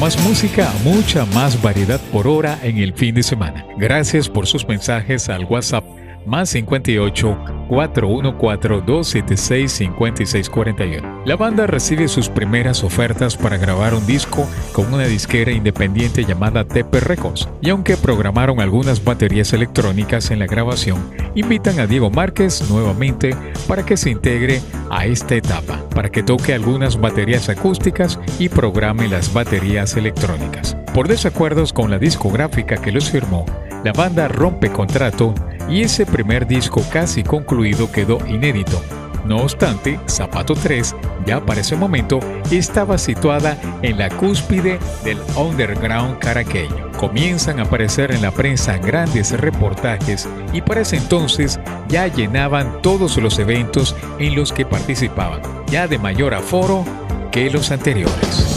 Más música, mucha más variedad por hora en el fin de semana. Gracias por sus mensajes al WhatsApp más 58 414 276 5641. La banda recibe sus primeras ofertas para grabar un disco con una disquera independiente llamada TP Records y aunque programaron algunas baterías electrónicas en la grabación, invitan a Diego Márquez nuevamente para que se integre a esta etapa, para que toque algunas baterías acústicas y programe las baterías electrónicas. Por desacuerdos con la discográfica que los firmó, la banda rompe contrato y ese primer disco casi concluido quedó inédito. No obstante, Zapato 3 ya para ese momento estaba situada en la cúspide del underground caraqueño. Comienzan a aparecer en la prensa grandes reportajes y para ese entonces ya llenaban todos los eventos en los que participaban, ya de mayor aforo que los anteriores.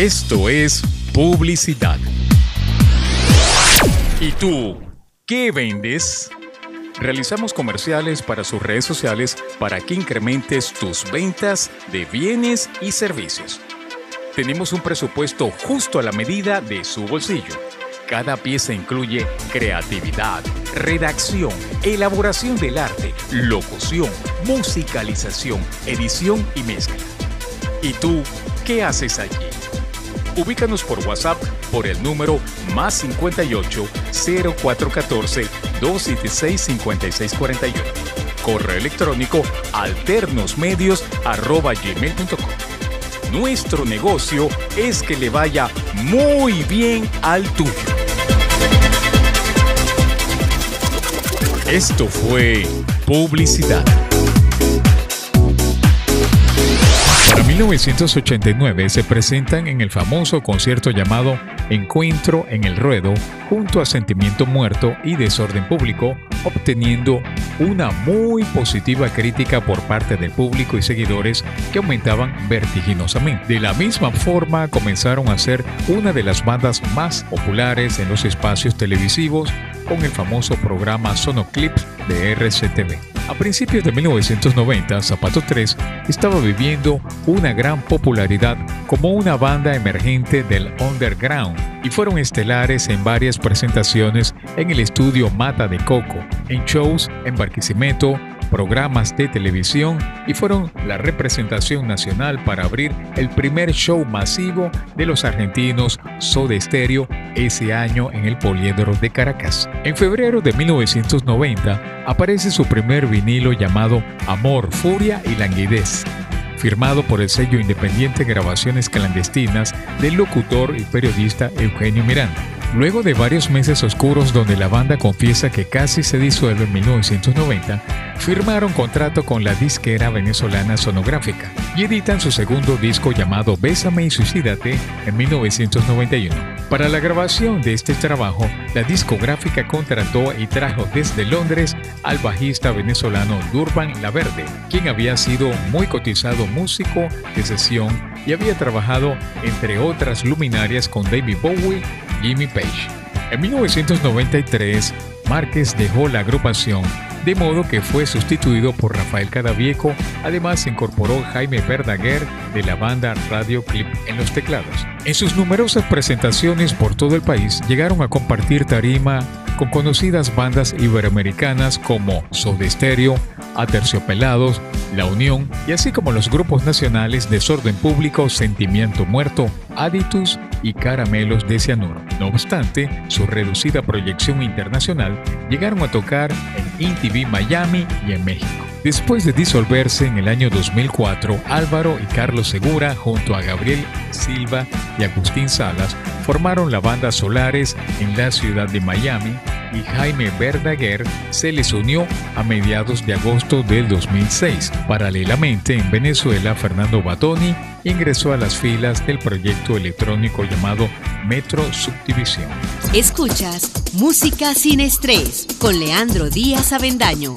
Esto es publicidad. ¿Y tú qué vendes? Realizamos comerciales para sus redes sociales para que incrementes tus ventas de bienes y servicios. Tenemos un presupuesto justo a la medida de su bolsillo. Cada pieza incluye creatividad, redacción, elaboración del arte, locución, musicalización, edición y mezcla. ¿Y tú qué haces allí? Ubícanos por WhatsApp por el número más 58 0414 276 5641. Correo electrónico alternosmedios.gmail.com. Nuestro negocio es que le vaya muy bien al tuyo. Esto fue publicidad. 1989 se presentan en el famoso concierto llamado Encuentro en el Ruedo junto a Sentimiento Muerto y Desorden Público, obteniendo una muy positiva crítica por parte del público y seguidores que aumentaban vertiginosamente. De la misma forma comenzaron a ser una de las bandas más populares en los espacios televisivos con el famoso programa Sonoclips de RCTV. A principios de 1990, Zapato 3 estaba viviendo una gran popularidad como una banda emergente del underground y fueron estelares en varias presentaciones en el estudio Mata de Coco, en shows en Barquisimeto, programas de televisión y fueron la representación nacional para abrir el primer show masivo de los argentinos Soda Stereo ese año en el Poliedro de Caracas. En febrero de 1990 aparece su primer vinilo llamado Amor, Furia y Languidez firmado por el sello independiente Grabaciones Clandestinas del locutor y periodista Eugenio Miranda. Luego de varios meses oscuros donde la banda confiesa que casi se disuelve en 1990, firmaron contrato con la disquera venezolana Sonográfica y editan su segundo disco llamado Bésame y Suicídate en 1991. Para la grabación de este trabajo, la discográfica contrató y trajo desde Londres al bajista venezolano Durban Laverde, quien había sido muy cotizado músico de sesión y había trabajado entre otras luminarias con David Bowie Jimmy Page. En 1993, Márquez dejó la agrupación, de modo que fue sustituido por Rafael Cadavieco, además se incorporó Jaime Verdaguer de la banda Radio Clip en los teclados. En sus numerosas presentaciones por todo el país llegaron a compartir tarima con conocidas bandas iberoamericanas como Soda Stereo, Aterciopelados, La Unión y así como los grupos nacionales Desorden Público, Sentimiento Muerto, Aditus y Caramelos de Cianuro. No obstante, su reducida proyección internacional llegaron a tocar en INTV Miami y en México. Después de disolverse en el año 2004, Álvaro y Carlos Segura, junto a Gabriel Silva y Agustín Salas, formaron la banda Solares en la ciudad de Miami y Jaime Verdaguer se les unió a mediados de agosto del 2006. Paralelamente, en Venezuela, Fernando Batoni ingresó a las filas del proyecto electrónico llamado Metro Subdivisión. Escuchas Música sin estrés con Leandro Díaz Avendaño.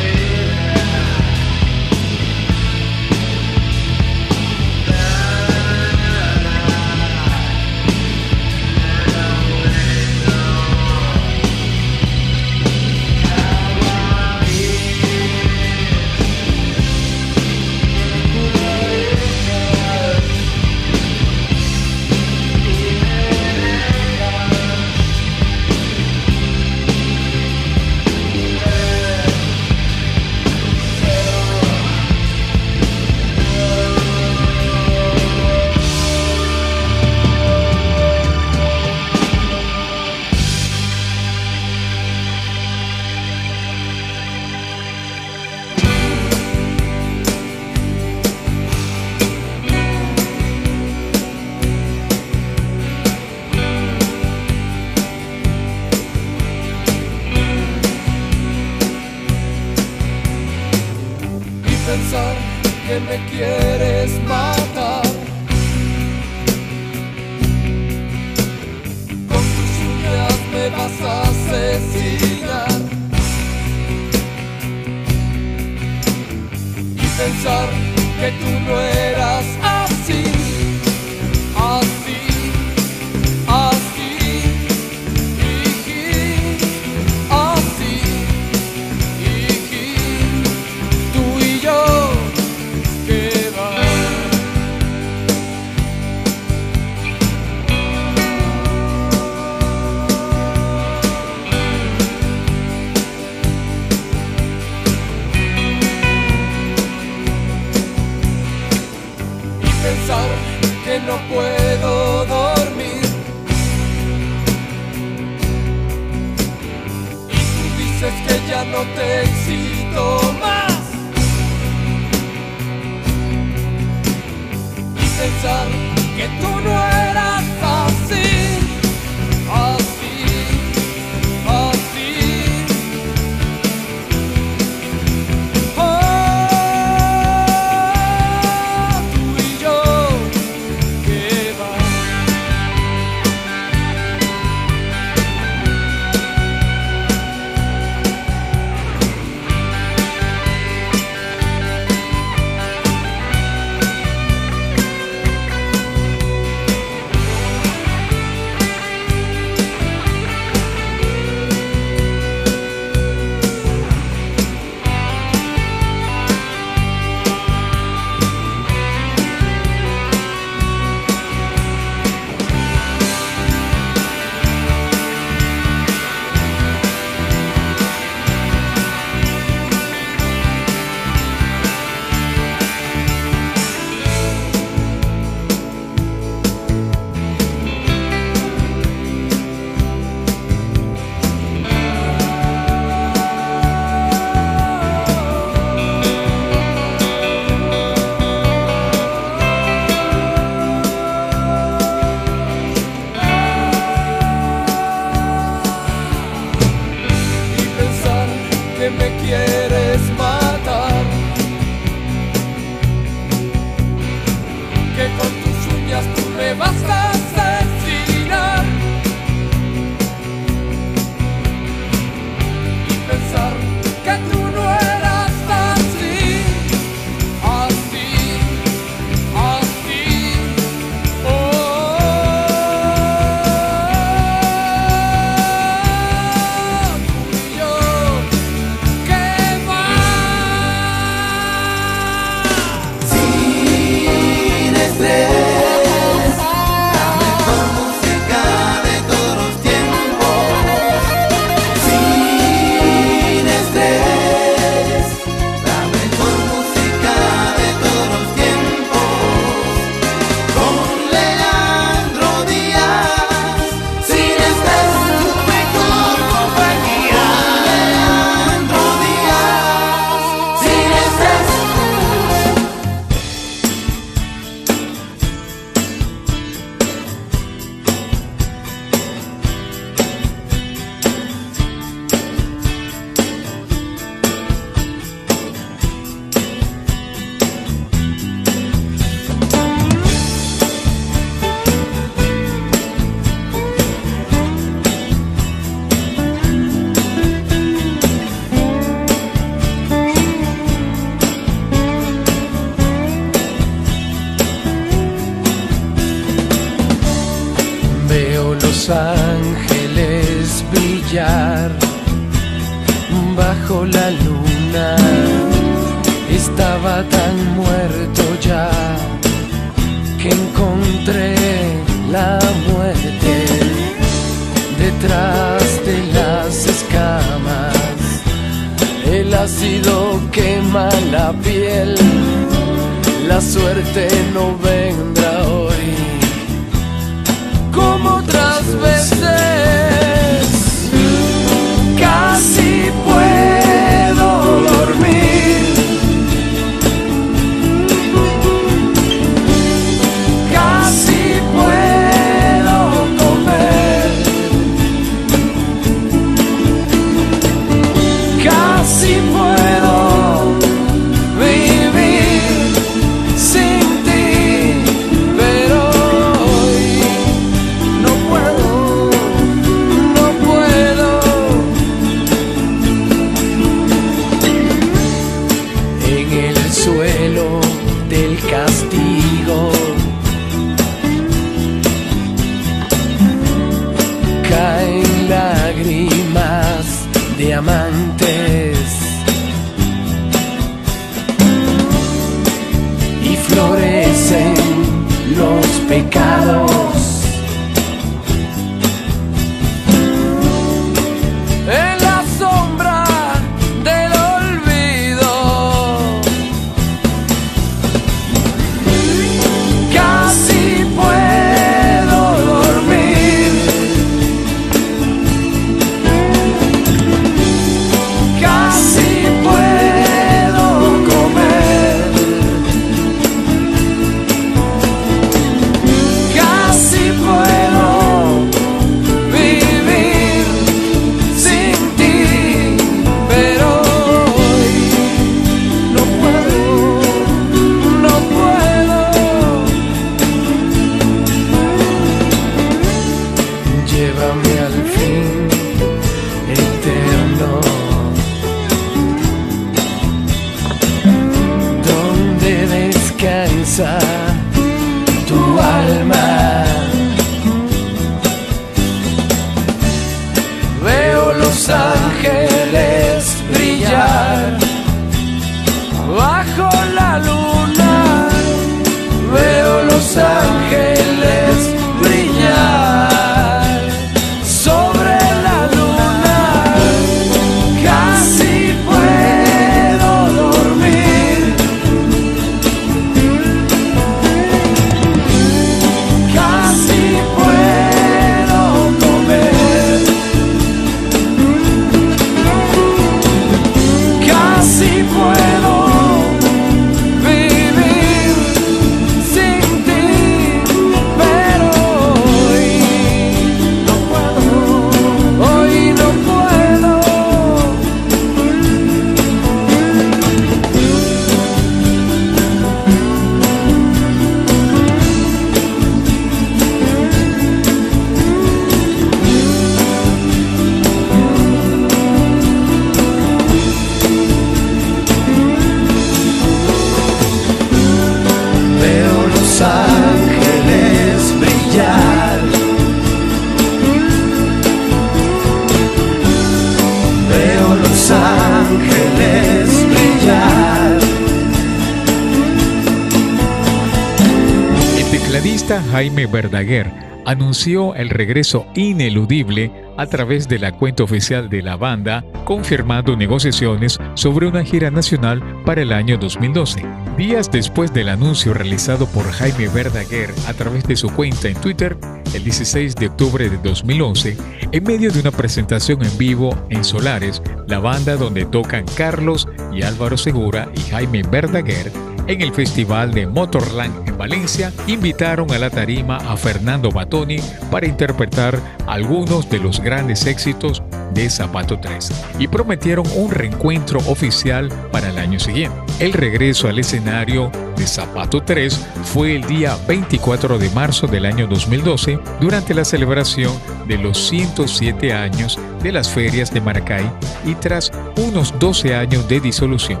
Verdaguer anunció el regreso ineludible a través de la cuenta oficial de la banda, confirmando negociaciones sobre una gira nacional para el año 2012. Días después del anuncio realizado por Jaime Verdaguer a través de su cuenta en Twitter, el 16 de octubre de 2011, en medio de una presentación en vivo en Solares, la banda donde tocan Carlos y Álvaro Segura y Jaime Verdaguer, en el Festival de Motorland Valencia, invitaron a la tarima a Fernando Batoni para interpretar algunos de los grandes éxitos de Zapato 3 y prometieron un reencuentro oficial para el año siguiente. El regreso al escenario de Zapato 3 fue el día 24 de marzo del año 2012 durante la celebración de los 107 años de las ferias de Maracay y tras unos 12 años de disolución.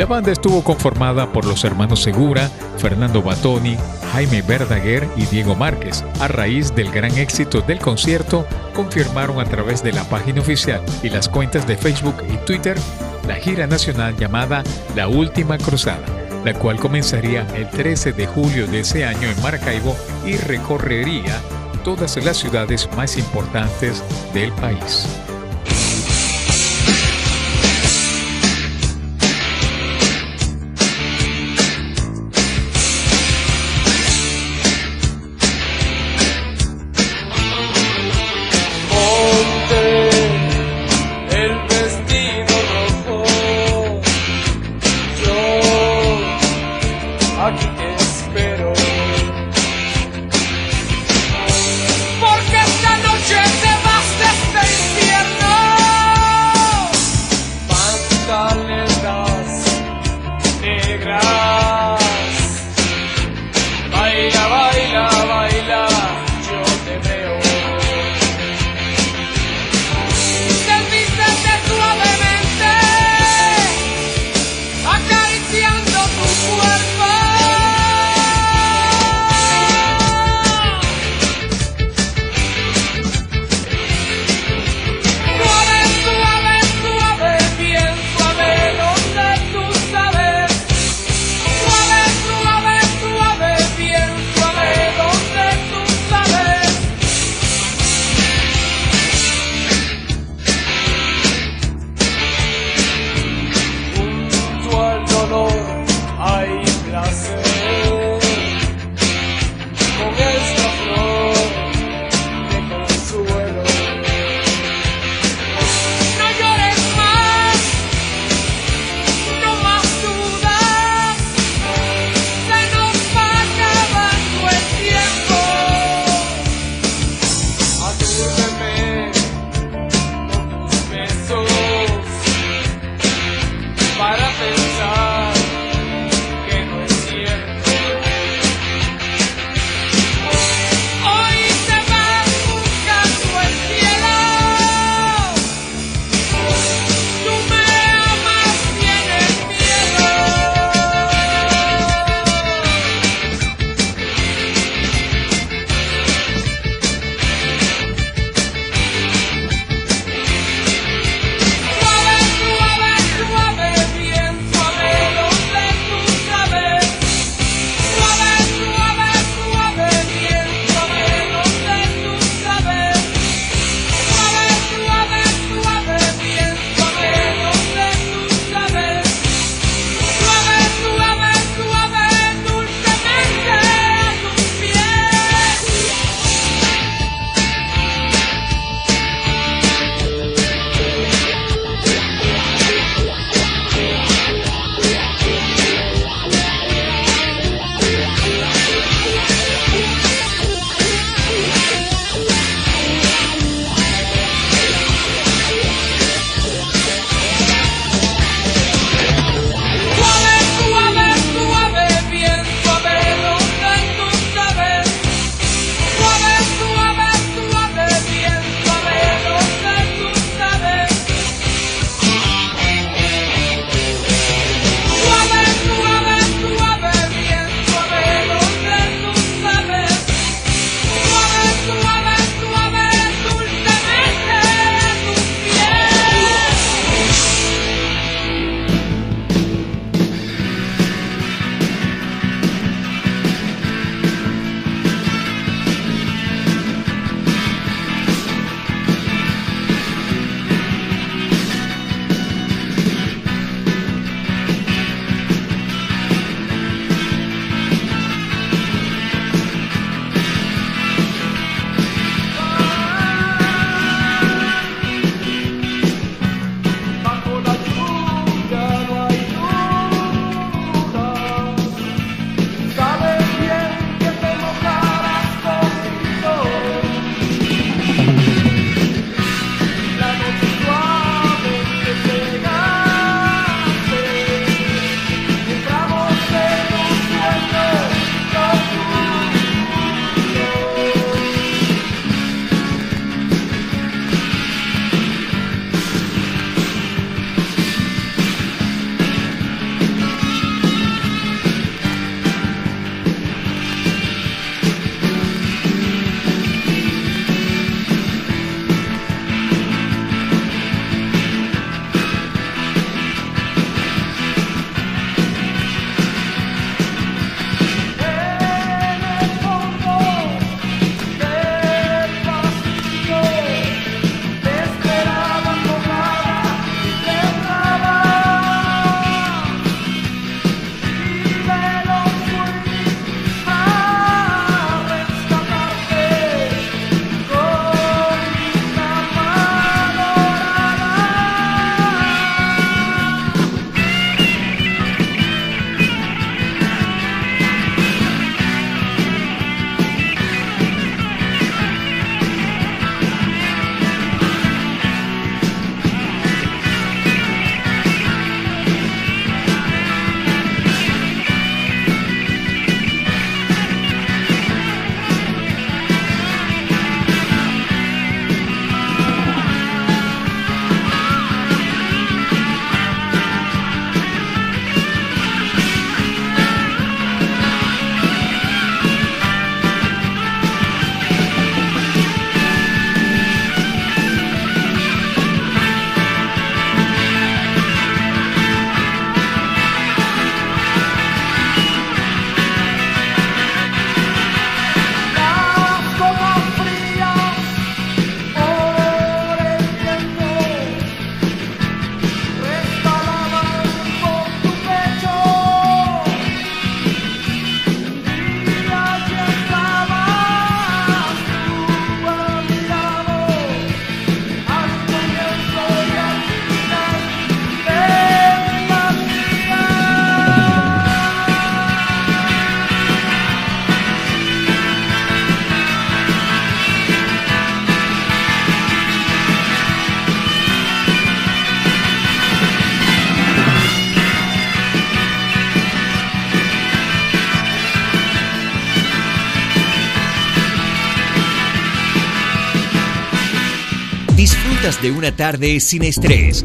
La banda estuvo conformada por los hermanos Segura, Fernando Batoni, Jaime Verdaguer y Diego Márquez. A raíz del gran éxito del concierto, confirmaron a través de la página oficial y las cuentas de Facebook y Twitter la gira nacional llamada La Última Cruzada, la cual comenzaría el 13 de julio de ese año en Maracaibo y recorrería todas las ciudades más importantes del país. De una tarde sin estrés.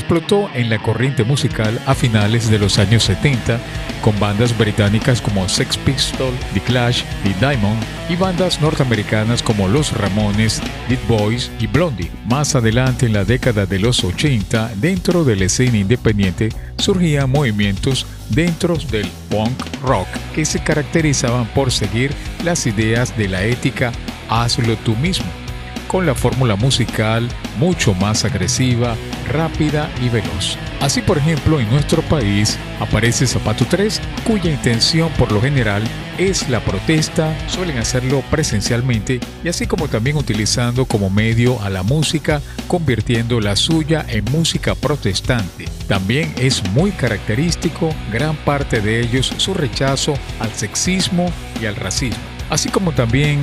Explotó en la corriente musical a finales de los años 70 con bandas británicas como Sex Pistols, The Clash, The Diamond y bandas norteamericanas como Los Ramones, Dead Boys y Blondie. Más adelante en la década de los 80, dentro de la escena independiente surgían movimientos dentro del punk rock que se caracterizaban por seguir las ideas de la ética hazlo tú mismo con la fórmula musical mucho más agresiva, rápida y veloz. Así por ejemplo en nuestro país aparece Zapato 3, cuya intención por lo general es la protesta, suelen hacerlo presencialmente y así como también utilizando como medio a la música, convirtiendo la suya en música protestante. También es muy característico gran parte de ellos su rechazo al sexismo y al racismo, así como también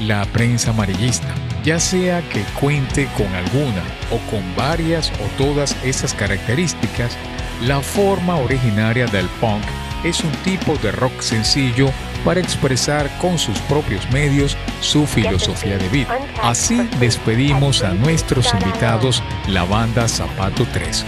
la prensa amarillista ya sea que cuente con alguna o con varias o todas esas características, la forma originaria del punk es un tipo de rock sencillo para expresar con sus propios medios su filosofía de vida. Así despedimos a nuestros invitados, la banda Zapato 3.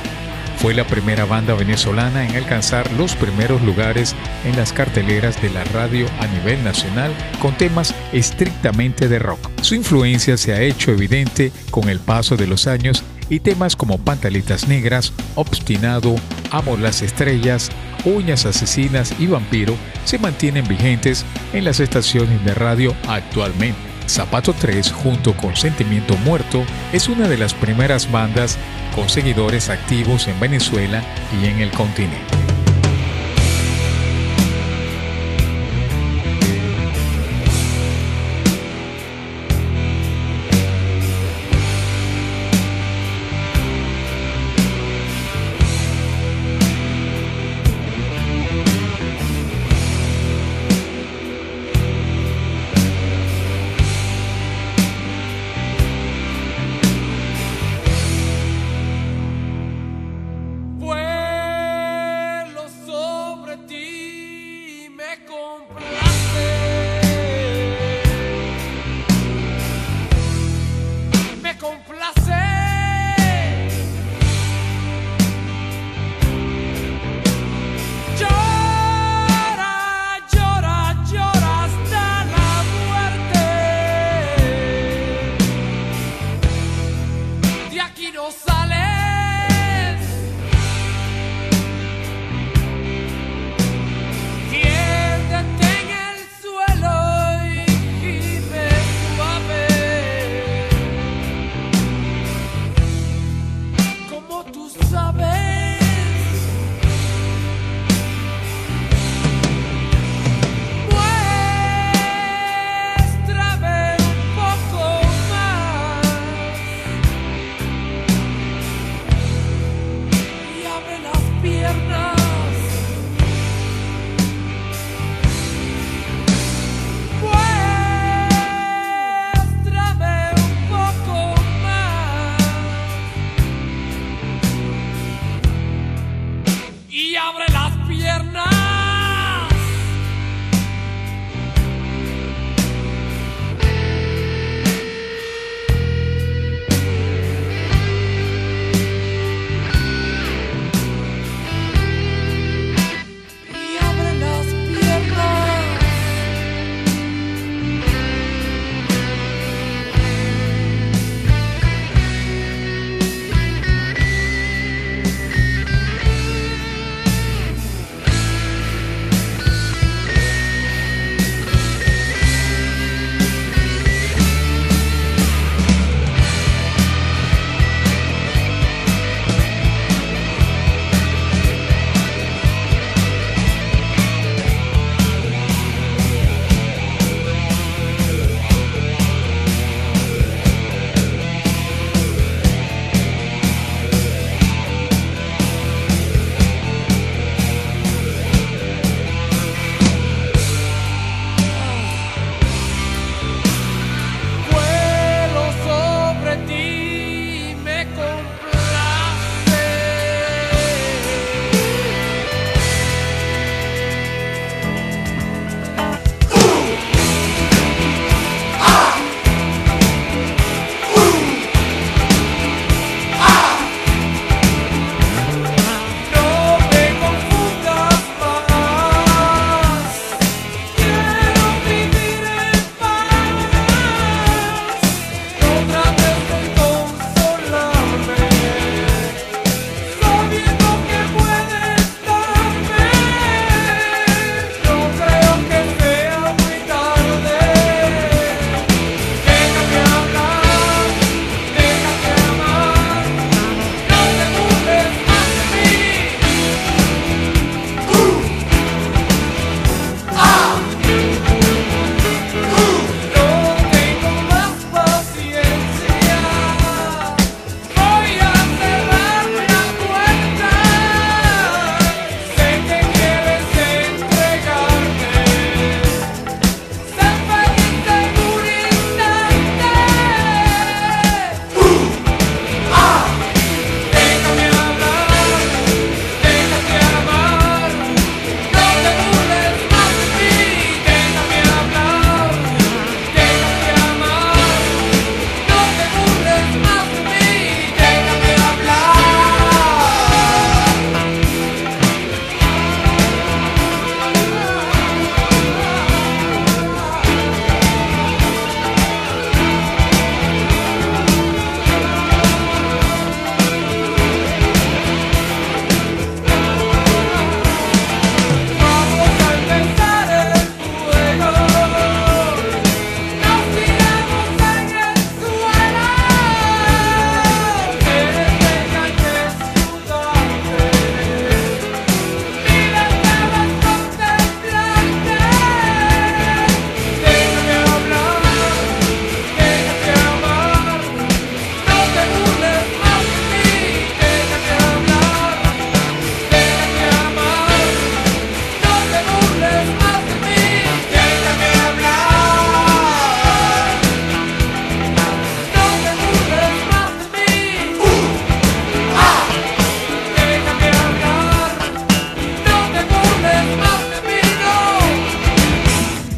Fue la primera banda venezolana en alcanzar los primeros lugares en las carteleras de la radio a nivel nacional con temas estrictamente de rock. Su influencia se ha hecho evidente con el paso de los años y temas como Pantalitas Negras, Obstinado, Amo las Estrellas, Uñas Asesinas y Vampiro se mantienen vigentes en las estaciones de radio actualmente. Zapato 3 junto con Sentimiento Muerto es una de las primeras bandas con seguidores activos en Venezuela y en el continente.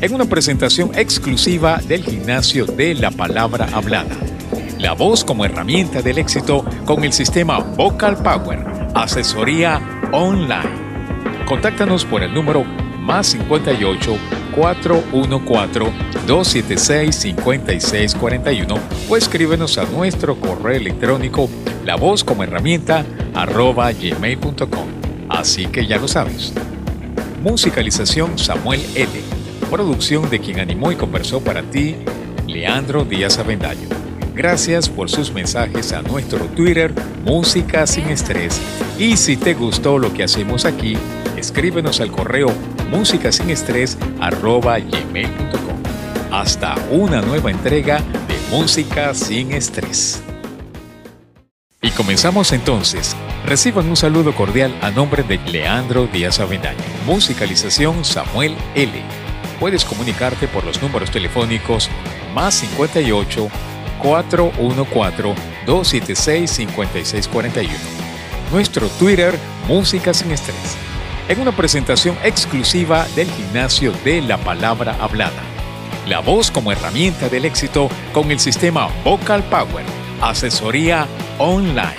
En una presentación exclusiva del gimnasio de la palabra hablada. La voz como herramienta del éxito con el sistema Vocal Power, asesoría online. Contáctanos por el número más 58 414 276 5641 o escríbenos a nuestro correo electrónico la voz como herramienta arroba gmail.com. Así que ya lo sabes. Musicalización Samuel L. Producción de quien animó y conversó para ti, Leandro Díaz Avendaño. Gracias por sus mensajes a nuestro Twitter, Música sin Estrés. Y si te gustó lo que hacemos aquí, escríbenos al correo gmail.com Hasta una nueva entrega de Música sin Estrés. Y comenzamos entonces. Reciban un saludo cordial a nombre de Leandro Díaz Avendaño. Musicalización Samuel L. Puedes comunicarte por los números telefónicos más 58 414 276 5641. Nuestro Twitter Música sin Estrés en una presentación exclusiva del gimnasio de la palabra hablada. La voz como herramienta del éxito con el sistema Vocal Power, asesoría online.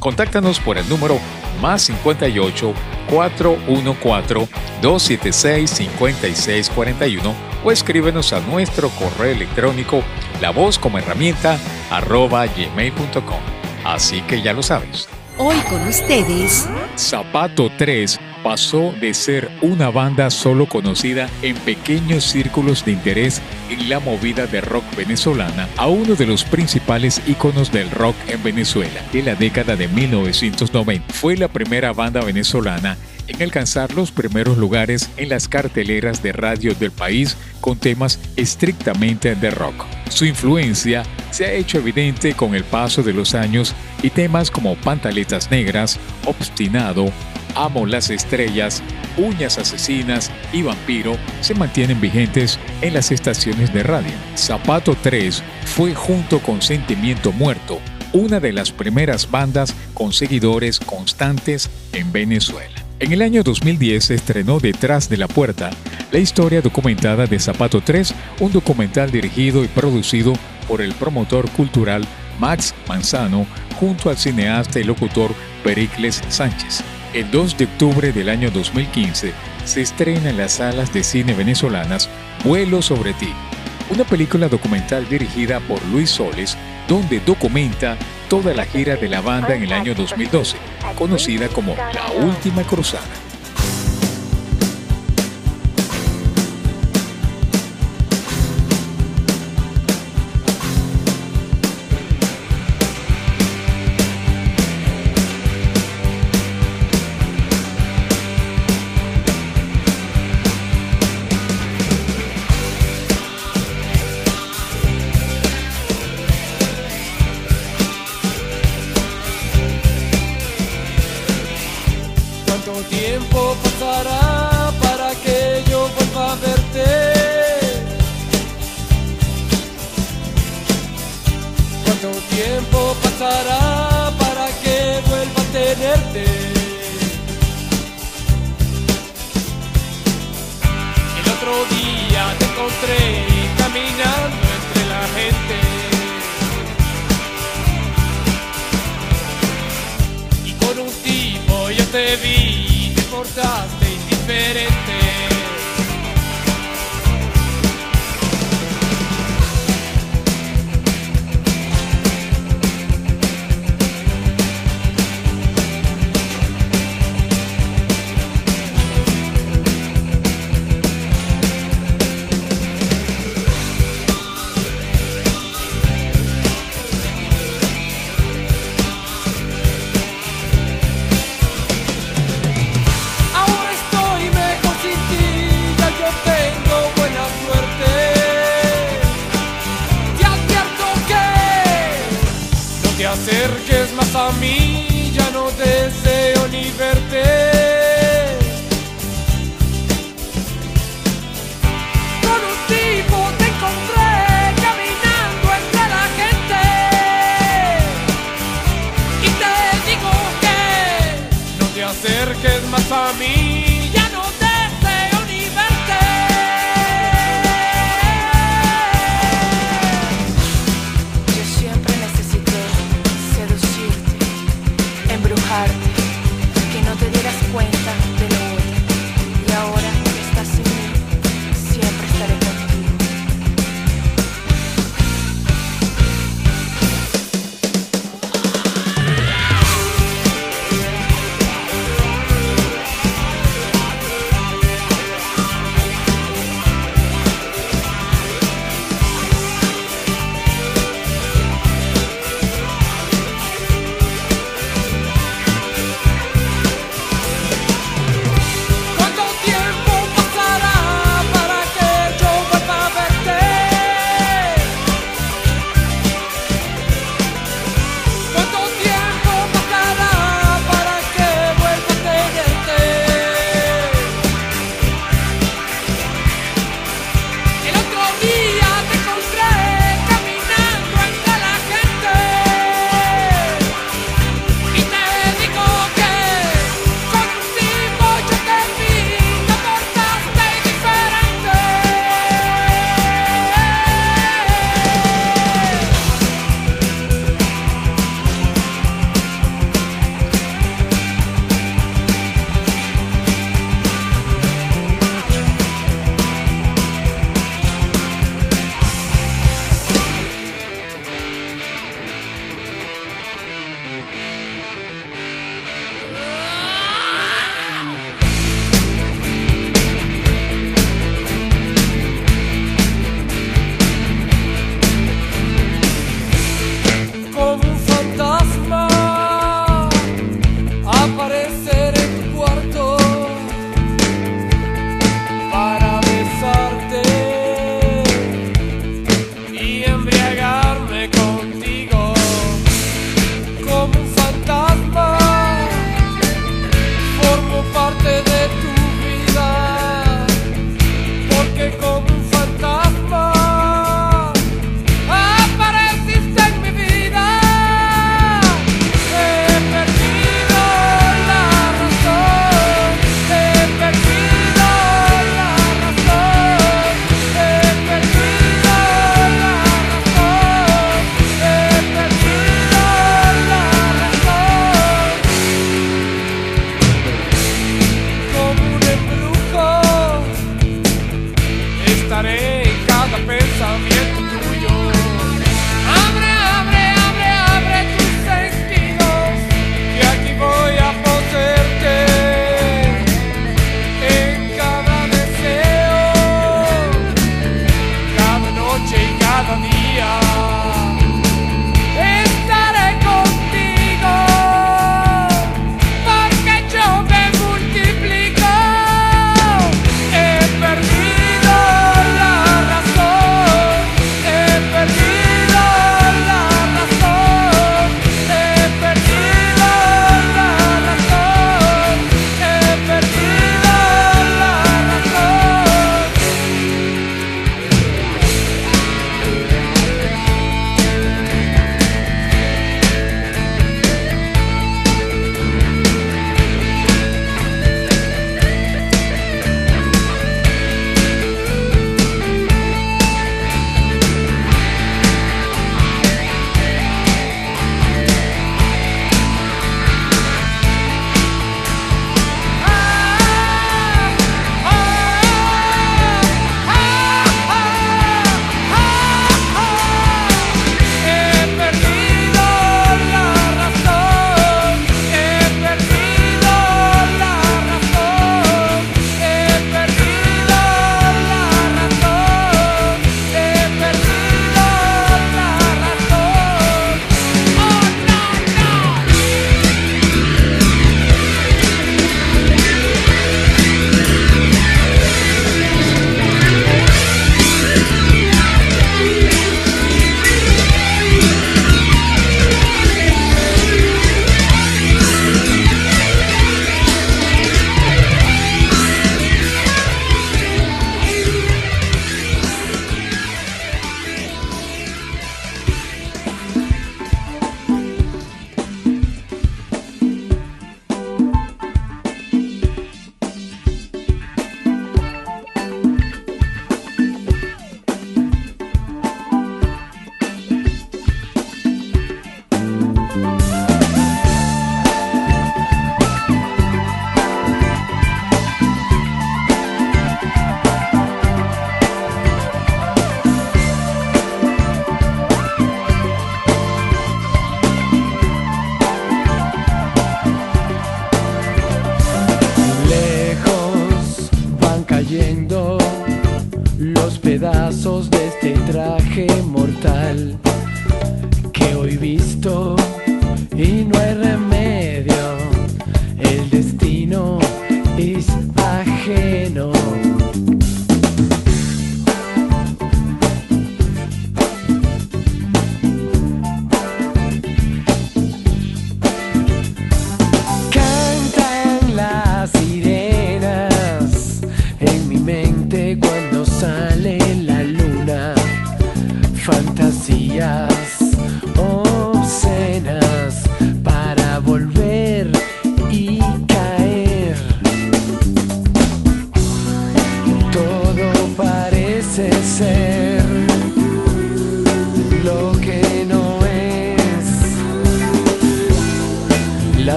Contáctanos por el número más 58 414 276 5641 o escríbenos a nuestro correo electrónico la voz como herramienta arroba gmail.com. Así que ya lo sabes. Hoy con ustedes. Zapato 3 pasó de ser una banda solo conocida en pequeños círculos de interés en la movida de rock venezolana a uno de los principales íconos del rock en Venezuela de la década de 1990. Fue la primera banda venezolana en alcanzar los primeros lugares en las carteleras de radio del país con temas estrictamente de rock. Su influencia se ha hecho evidente con el paso de los años y temas como Pantaletas Negras, Obstinado, Amo las Estrellas, Uñas Asesinas y Vampiro se mantienen vigentes en las estaciones de radio. Zapato 3 fue junto con Sentimiento Muerto una de las primeras bandas con seguidores constantes en Venezuela. En el año 2010 se estrenó Detrás de la Puerta, la historia documentada de Zapato 3, un documental dirigido y producido por el promotor cultural Max Manzano junto al cineasta y locutor Pericles Sánchez. El 2 de octubre del año 2015 se estrena en las salas de cine venezolanas Vuelo sobre ti, una película documental dirigida por Luis Soles, donde documenta toda la gira de la banda en el año 2012, conocida como La Última Cruzada. Sara.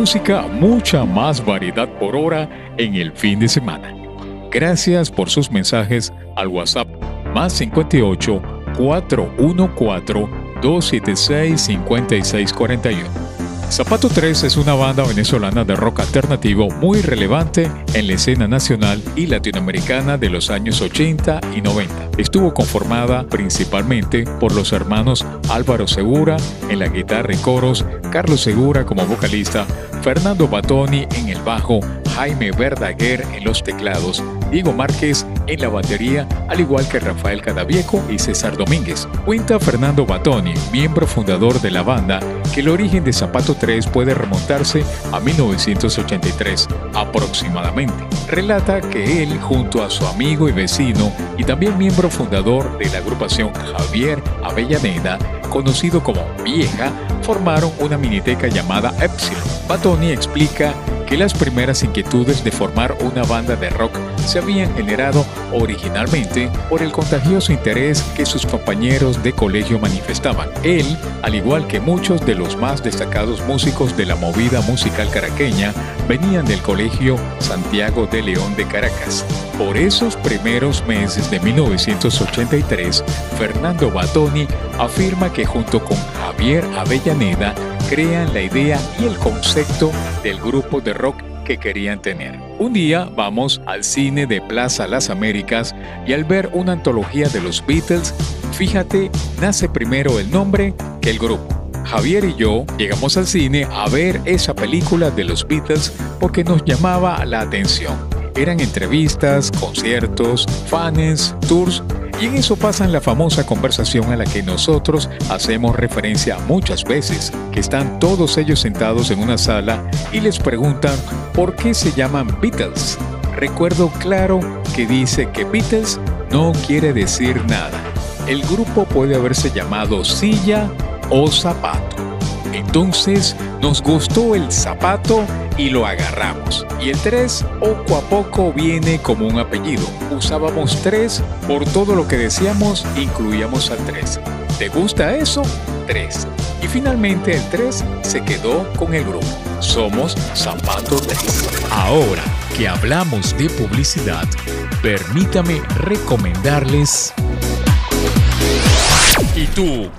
Música, mucha más variedad por hora en el fin de semana. Gracias por sus mensajes al WhatsApp más 58 414 276 5641. Zapato 3 es una banda venezolana de rock alternativo muy relevante en la escena nacional y latinoamericana de los años 80 y 90. Estuvo conformada principalmente por los hermanos Álvaro Segura en la guitarra y coros, Carlos Segura como vocalista, Fernando Batoni en el bajo, Jaime Verdaguer en los teclados, Diego Márquez en la batería, al igual que Rafael Cadavieco y César Domínguez. Cuenta Fernando Batoni, miembro fundador de la banda, que el origen de Zapato 3 puede remontarse a 1983 aproximadamente. Relata que él, junto a su amigo y vecino y también miembro fundador de la agrupación Javier Avellaneda, conocido como Vieja, formaron una miniteca llamada Epsilon. Batoni explica que las primeras inquietudes de formar una banda de rock se habían generado originalmente por el contagioso interés que sus compañeros de colegio manifestaban. Él, al igual que muchos de los más destacados músicos de la movida musical caraqueña, venían del colegio Santiago de León de Caracas. Por esos primeros meses de 1983, Fernando Batoni afirma que junto con Javier Avellaneda crean la idea y el concepto del grupo de rock que querían tener. Un día vamos al cine de Plaza Las Américas y al ver una antología de los Beatles, fíjate, nace primero el nombre que el grupo. Javier y yo llegamos al cine a ver esa película de los Beatles porque nos llamaba la atención. Eran entrevistas, conciertos, fans, tours y en eso pasan la famosa conversación a la que nosotros hacemos referencia muchas veces, que están todos ellos sentados en una sala y les preguntan por qué se llaman Beatles. Recuerdo claro que dice que Beatles no quiere decir nada. El grupo puede haberse llamado Silla o Zapato. Entonces nos gustó el zapato y lo agarramos. Y el 3 poco a poco viene como un apellido. Usábamos 3 por todo lo que decíamos, incluíamos al 3. ¿Te gusta eso? 3. Y finalmente el 3 se quedó con el grupo. Somos Zapato 3. Ahora que hablamos de publicidad, permítame recomendarles... ¿Y tú?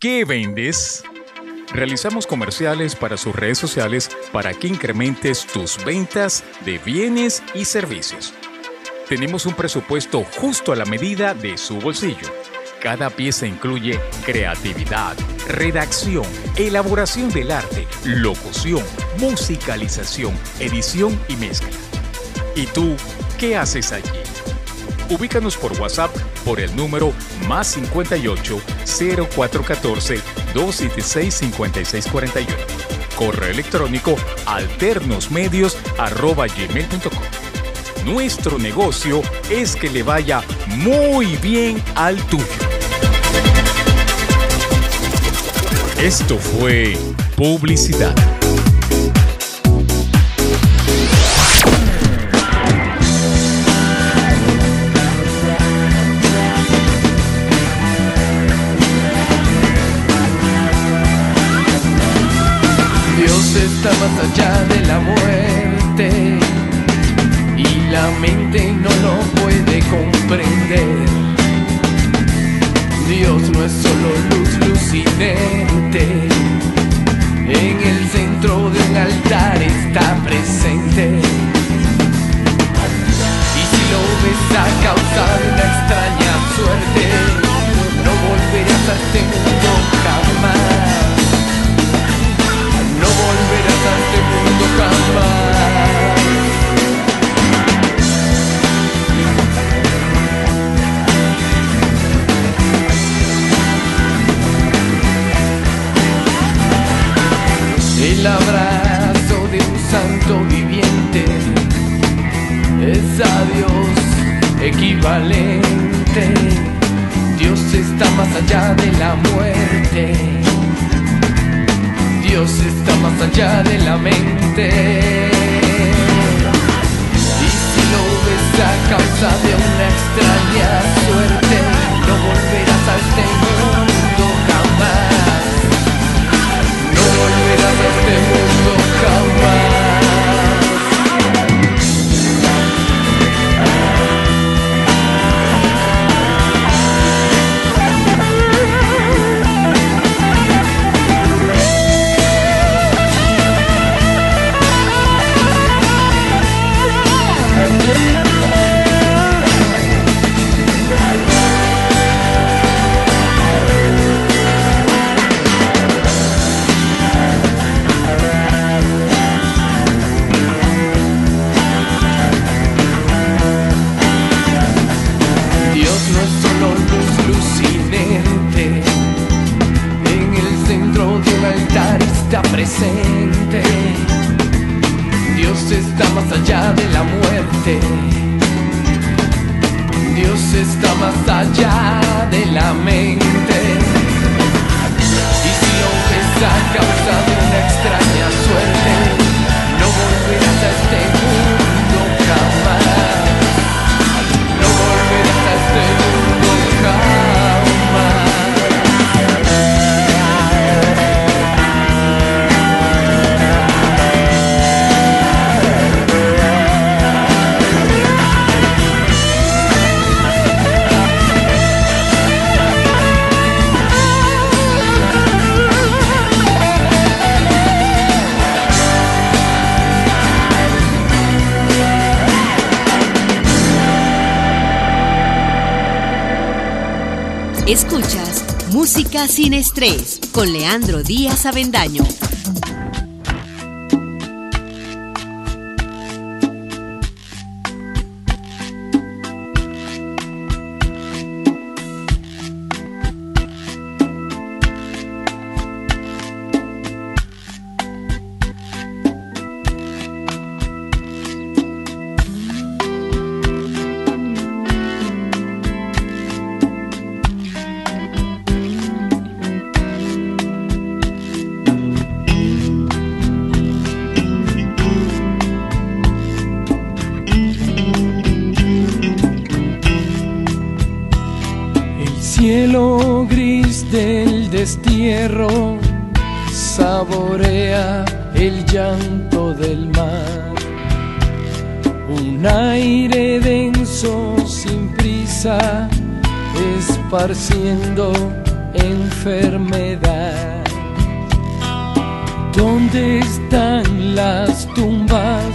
¿Qué vendes? Realizamos comerciales para sus redes sociales para que incrementes tus ventas de bienes y servicios. Tenemos un presupuesto justo a la medida de su bolsillo. Cada pieza incluye creatividad, redacción, elaboración del arte, locución, musicalización, edición y mezcla. ¿Y tú qué haces allí? Ubícanos por WhatsApp por el número más 58 0414 276 5641. Correo electrónico alternosmedios@gmail.com. Nuestro negocio es que le vaya muy bien al tuyo. Esto fue publicidad. Dios está más allá de la muerte y la mente no lo puede comprender. Dios no es solo luz lucinente, en el centro de un altar está presente. Y si lo ves a causar una extraña suerte, no volverás a este mundo jamás. El abrazo de un santo viviente es a Dios equivalente. Dios está más allá de la muerte. Dios está más allá de la mente. Y si lo ves a causa de una extraña suerte, no volverás a este mundo jamás. No volverás a este mundo sin estrés con Leandro Díaz Avendaño. Destierro saborea el llanto del mar. Un aire denso sin prisa esparciendo enfermedad. ¿Dónde están las tumbas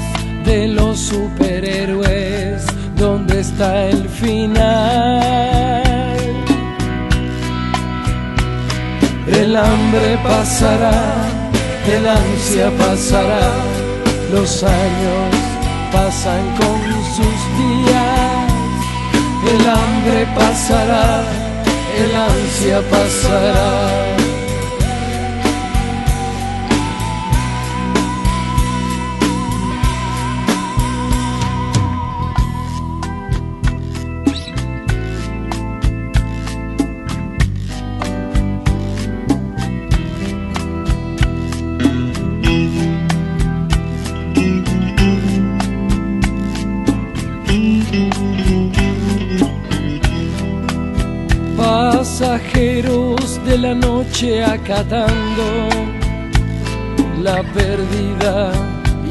de los superhéroes? ¿Dónde está el final? El hambre pasará, el ansia pasará, los años pasan con sus días. El hambre pasará, el ansia pasará. Noche acatando la pérdida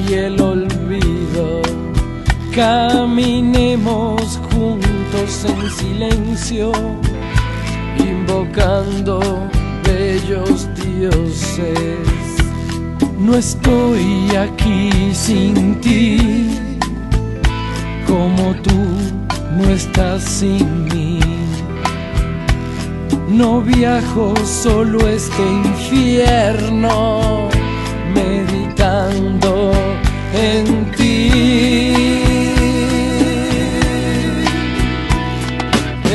y el olvido. Caminemos juntos en silencio, invocando bellos dioses. No estoy aquí sin ti, como tú no estás sin mí. No viajo solo este infierno, meditando en ti.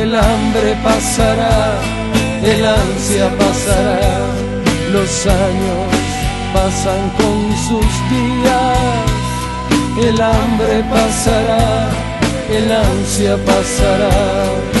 El hambre pasará, el ansia pasará, los años pasan con sus días, el hambre pasará, el ansia pasará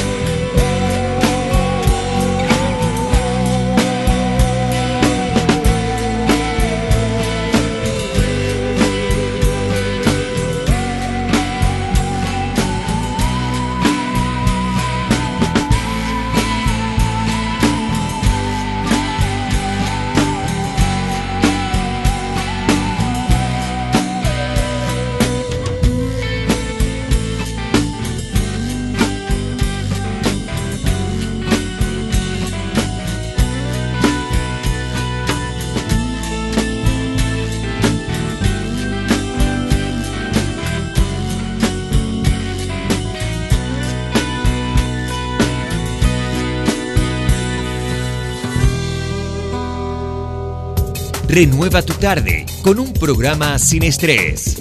Renueva tu tarde con un programa sin estrés.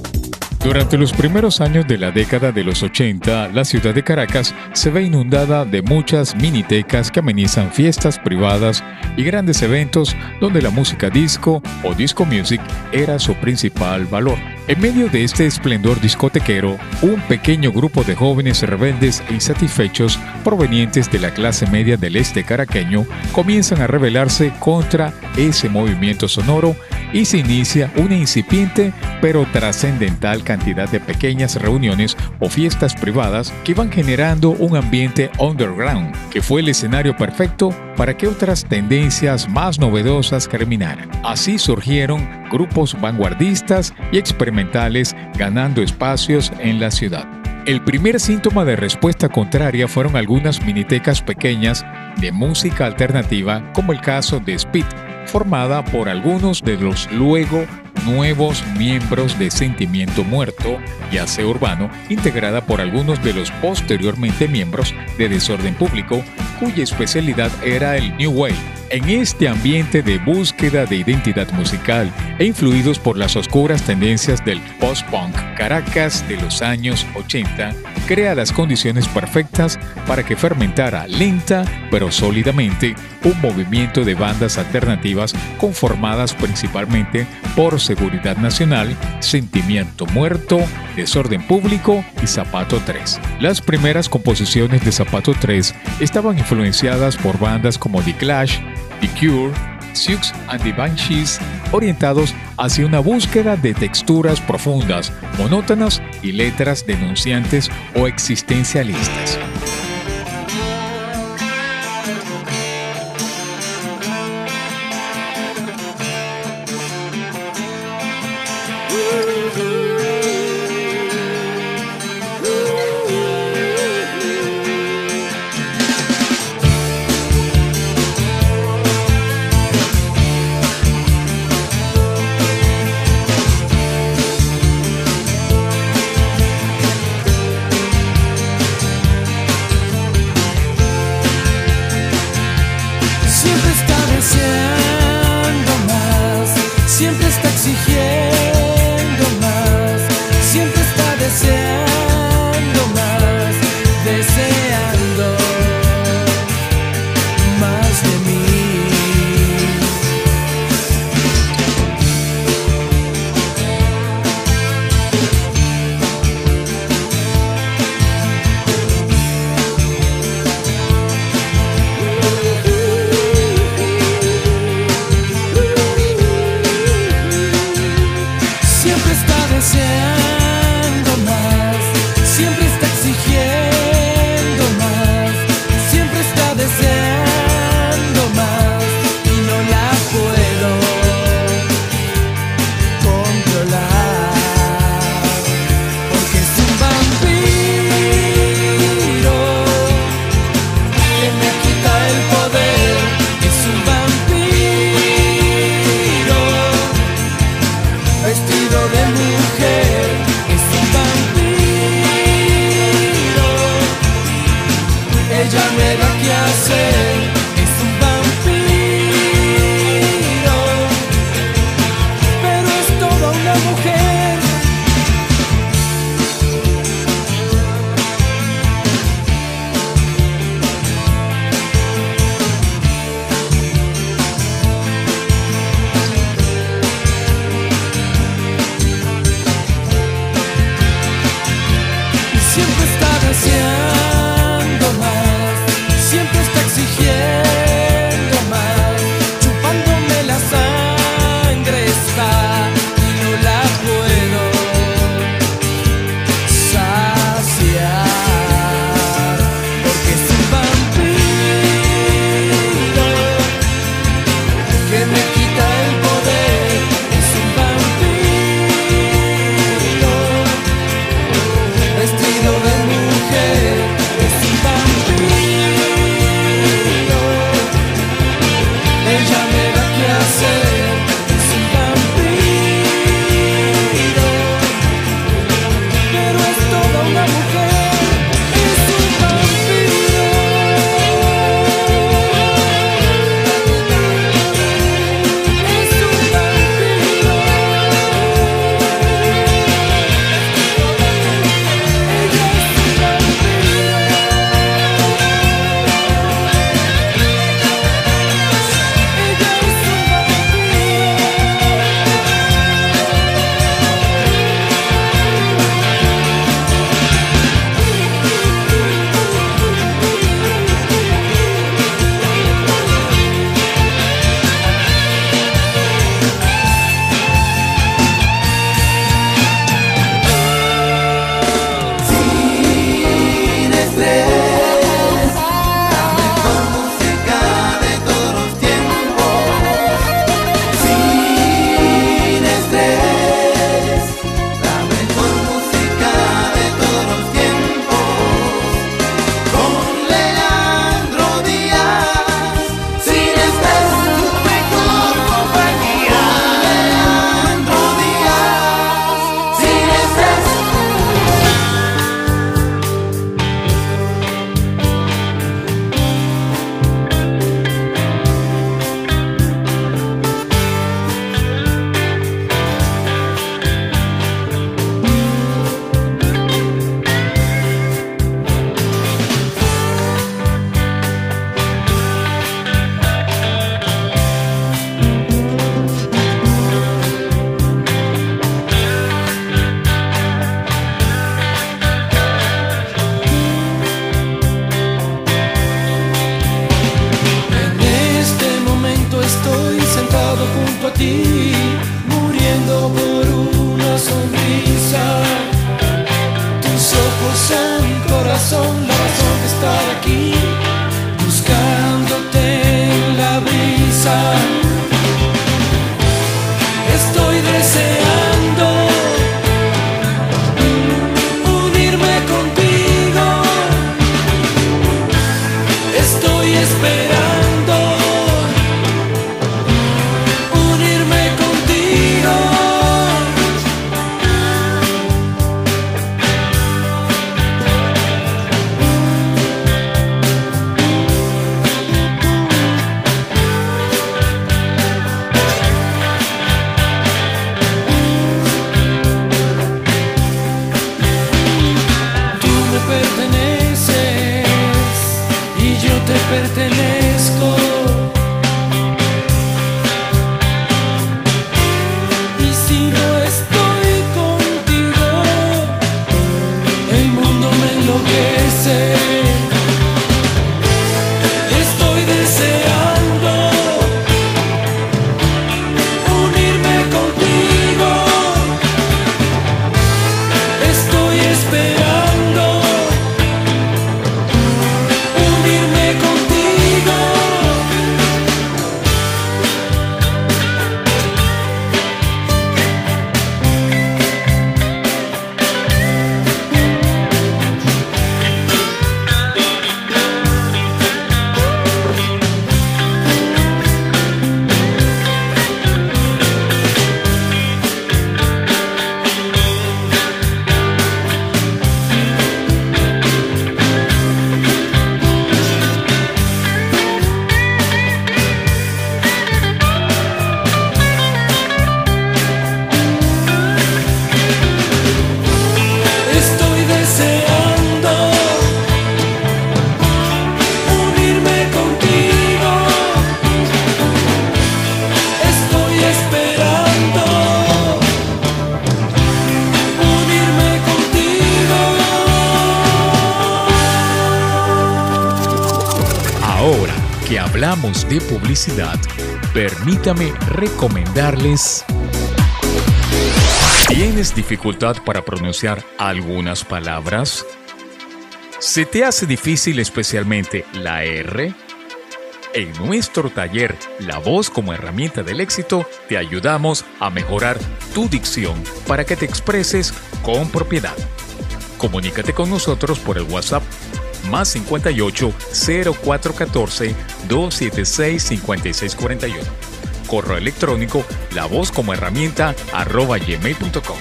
Durante los primeros años de la década de los 80, la ciudad de Caracas se ve inundada de muchas minitecas que amenizan fiestas privadas y grandes eventos donde la música disco o disco music era su principal valor. En medio de este esplendor discotequero, un pequeño grupo de jóvenes rebeldes e insatisfechos provenientes de la clase media del este caraqueño comienzan a rebelarse contra ese movimiento sonoro y se inicia una incipiente pero trascendental cantidad de pequeñas reuniones o fiestas privadas que van generando un ambiente underground, que fue el escenario perfecto para que otras tendencias más novedosas germinaran. Así surgieron grupos vanguardistas y experimentales ganando espacios en la ciudad. El primer síntoma de respuesta contraria fueron algunas minitecas pequeñas de música alternativa, como el caso de Speed, formada por algunos de los luego nuevos miembros de Sentimiento Muerto y Aseo Urbano, integrada por algunos de los posteriormente miembros de Desorden Público, cuya especialidad era el New Wave. En este ambiente de búsqueda de identidad musical e influidos por las oscuras tendencias del post-punk, Caracas de los años 80 crea las condiciones perfectas para que fermentara lenta pero sólidamente un movimiento de bandas alternativas conformadas principalmente por Seguridad Nacional, Sentimiento Muerto, Desorden Público y Zapato 3. Las primeras composiciones de Zapato 3 estaban influenciadas por bandas como The Clash, The Cure, Sioux and the Banshees, orientados hacia una búsqueda de texturas profundas, monótonas y letras denunciantes o existencialistas. Permítame recomendarles... ¿Tienes dificultad para pronunciar algunas palabras? ¿Se te hace difícil especialmente la R? En nuestro taller La voz como herramienta del éxito, te ayudamos a mejorar tu dicción para que te expreses con propiedad. Comunícate con nosotros por el WhatsApp más 58 0414 276 5641. Correo electrónico la voz como herramienta arroba gmail.com.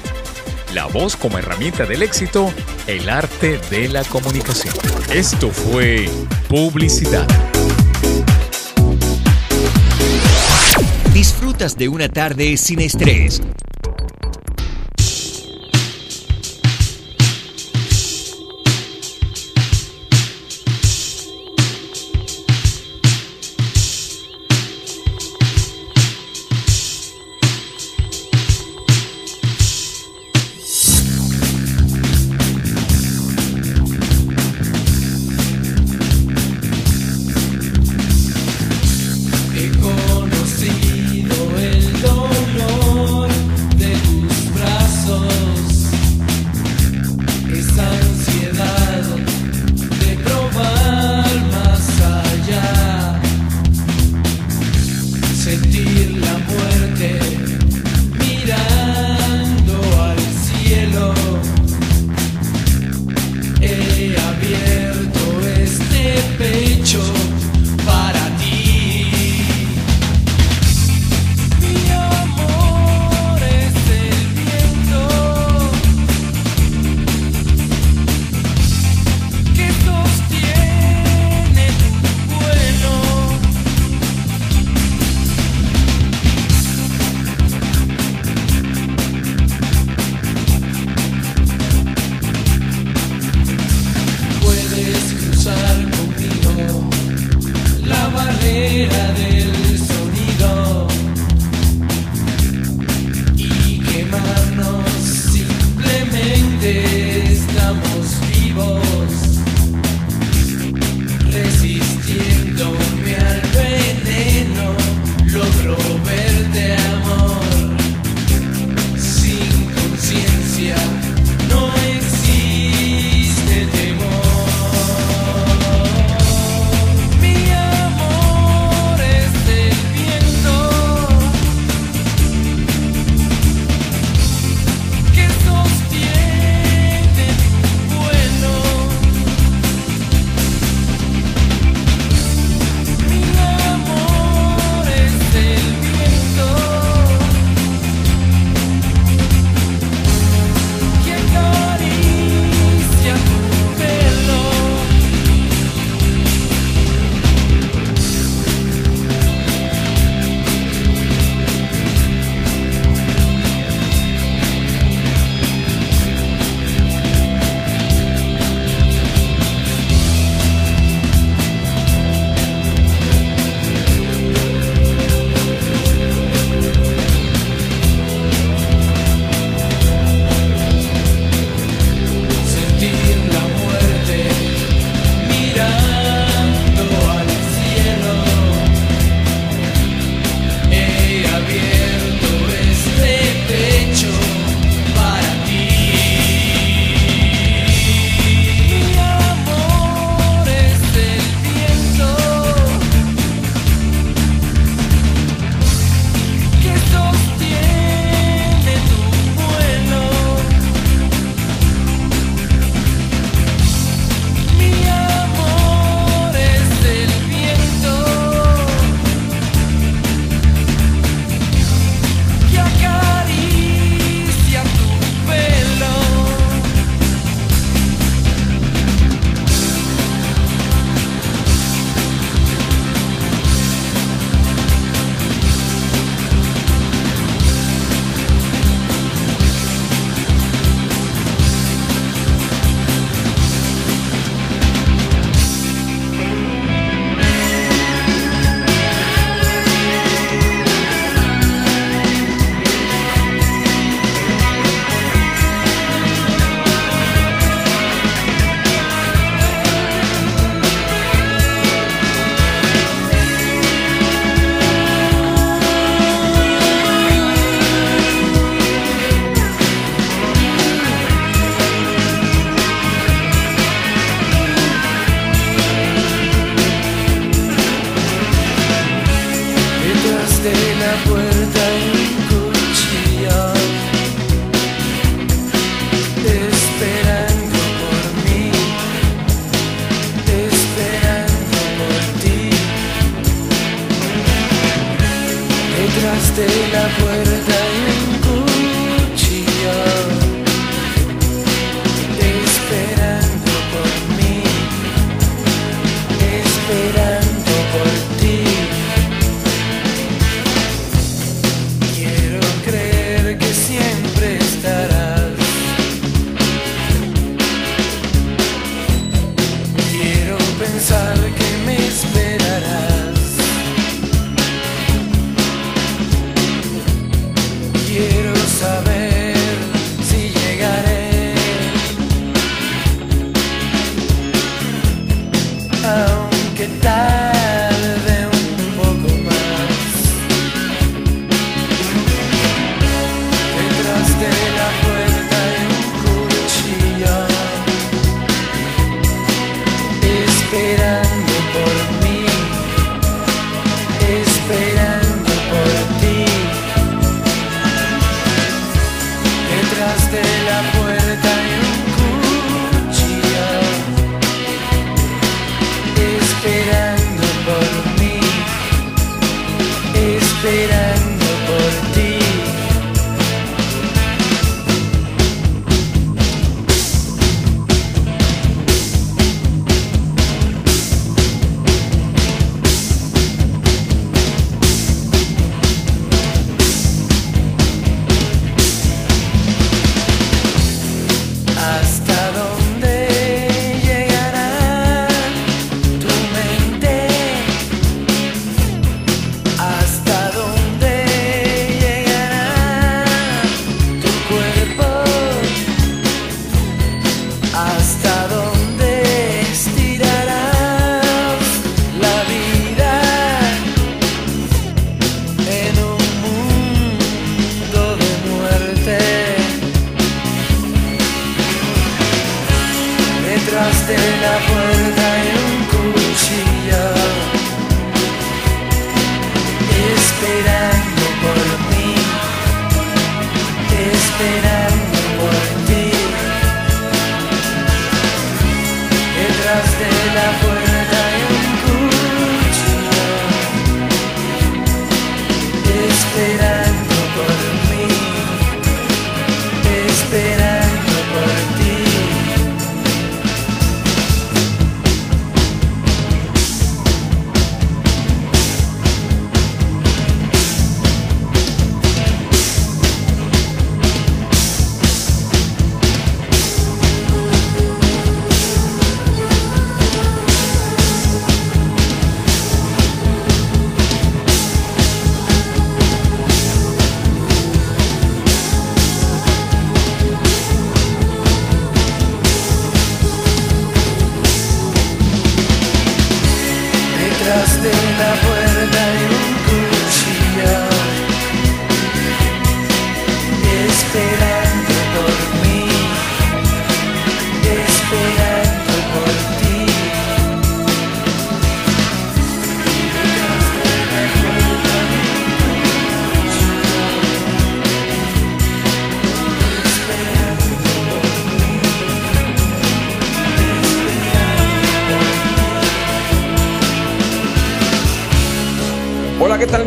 La voz como herramienta del éxito, el arte de la comunicación. Esto fue publicidad. Disfrutas de una tarde sin estrés open.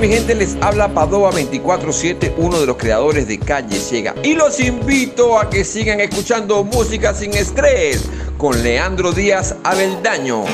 Gente? Les habla Padova 247, uno de los creadores de Calle Ciega. Y los invito a que sigan escuchando música sin estrés con Leandro Díaz Abeldaño.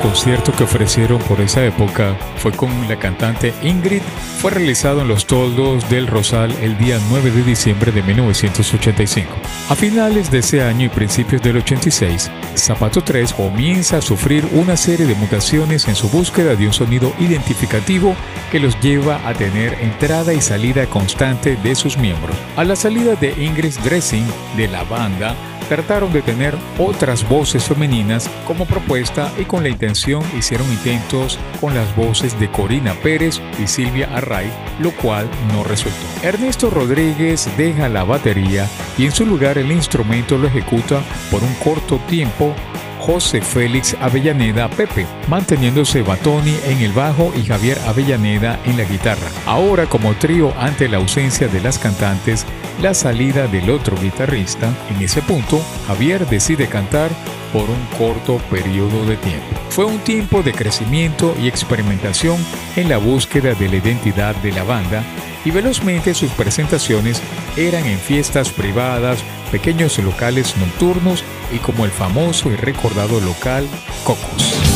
Concierto que ofrecieron por esa época fue con la cantante Ingrid. Fue realizado en los toldos del Rosal el día 9 de diciembre de 1985. A finales de ese año y principios del 86, Zapato 3 comienza a sufrir una serie de mutaciones en su búsqueda de un sonido identificativo que los lleva a tener entrada y salida constante de sus miembros. A la salida de Ingrid Dressing de la banda, trataron de tener otras voces femeninas como propuesta y con la intención hicieron intentos con las voces de Corina Pérez y Silvia Array, lo cual no resultó. Ernesto Rodríguez deja la batería y en su lugar el instrumento lo ejecuta por un corto tiempo José Félix Avellaneda Pepe, manteniéndose Batoni en el bajo y Javier Avellaneda en la guitarra. Ahora como trío ante la ausencia de las cantantes, la salida del otro guitarrista, en ese punto Javier decide cantar por un corto periodo de tiempo. Fue un tiempo de crecimiento y experimentación en la búsqueda de la identidad de la banda y velozmente sus presentaciones eran en fiestas privadas, pequeños locales nocturnos y como el famoso y recordado local Cocos.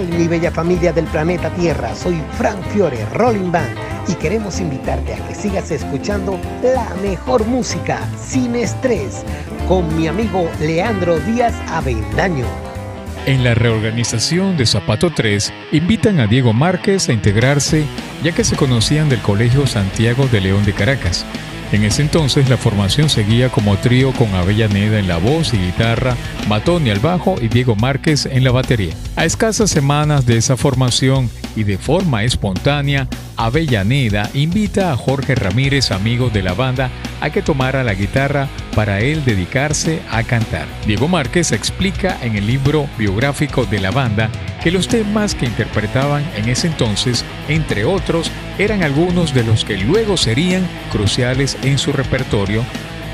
Mi bella familia del planeta Tierra? Soy Frank Fiore, Rolling Band, y queremos invitarte a que sigas escuchando la mejor música sin estrés con mi amigo Leandro Díaz Avendaño. En la reorganización de Zapato 3, invitan a Diego Márquez a integrarse ya que se conocían del Colegio Santiago de León de Caracas. En ese entonces la formación seguía como trío con Avellaneda en la voz y guitarra, Matoni al bajo y Diego Márquez en la batería. A escasas semanas de esa formación y de forma espontánea, Avellaneda invita a Jorge Ramírez, amigo de la banda, a que tomara la guitarra para él dedicarse a cantar. Diego Márquez explica en el libro biográfico de la banda que los temas que interpretaban en ese entonces, entre otros, eran algunos de los que luego serían cruciales en su repertorio,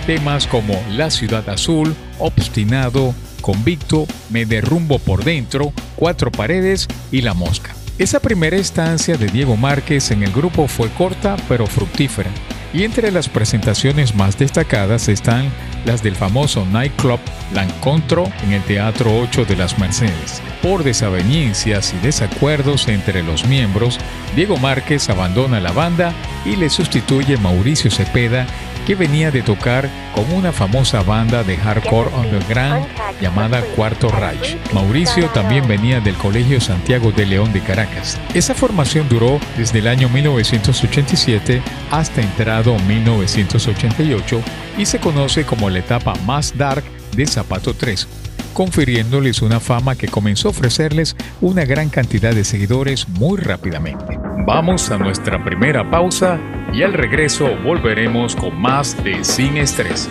temas como La Ciudad Azul, Obstinado, Convicto, Me derrumbo por dentro, Cuatro paredes y La Mosca. Esa primera estancia de Diego Márquez en el grupo fue corta pero fructífera, y entre las presentaciones más destacadas están las del famoso nightclub La Encontro en el Teatro 8 de las Mercedes. Por desavenencias y desacuerdos entre los miembros, Diego Márquez abandona la banda y le sustituye Mauricio Cepeda, que venía de tocar con una famosa banda de hardcore underground llamada Cuarto Reich. Mauricio también venía del Colegio Santiago de León de Caracas. Esa formación duró desde el año 1987 hasta entrado 1988 y se conoce como la etapa más dark de Zapato 3 confiriéndoles una fama que comenzó a ofrecerles una gran cantidad de seguidores muy rápidamente. Vamos a nuestra primera pausa y al regreso volveremos con más de Sin Estrés.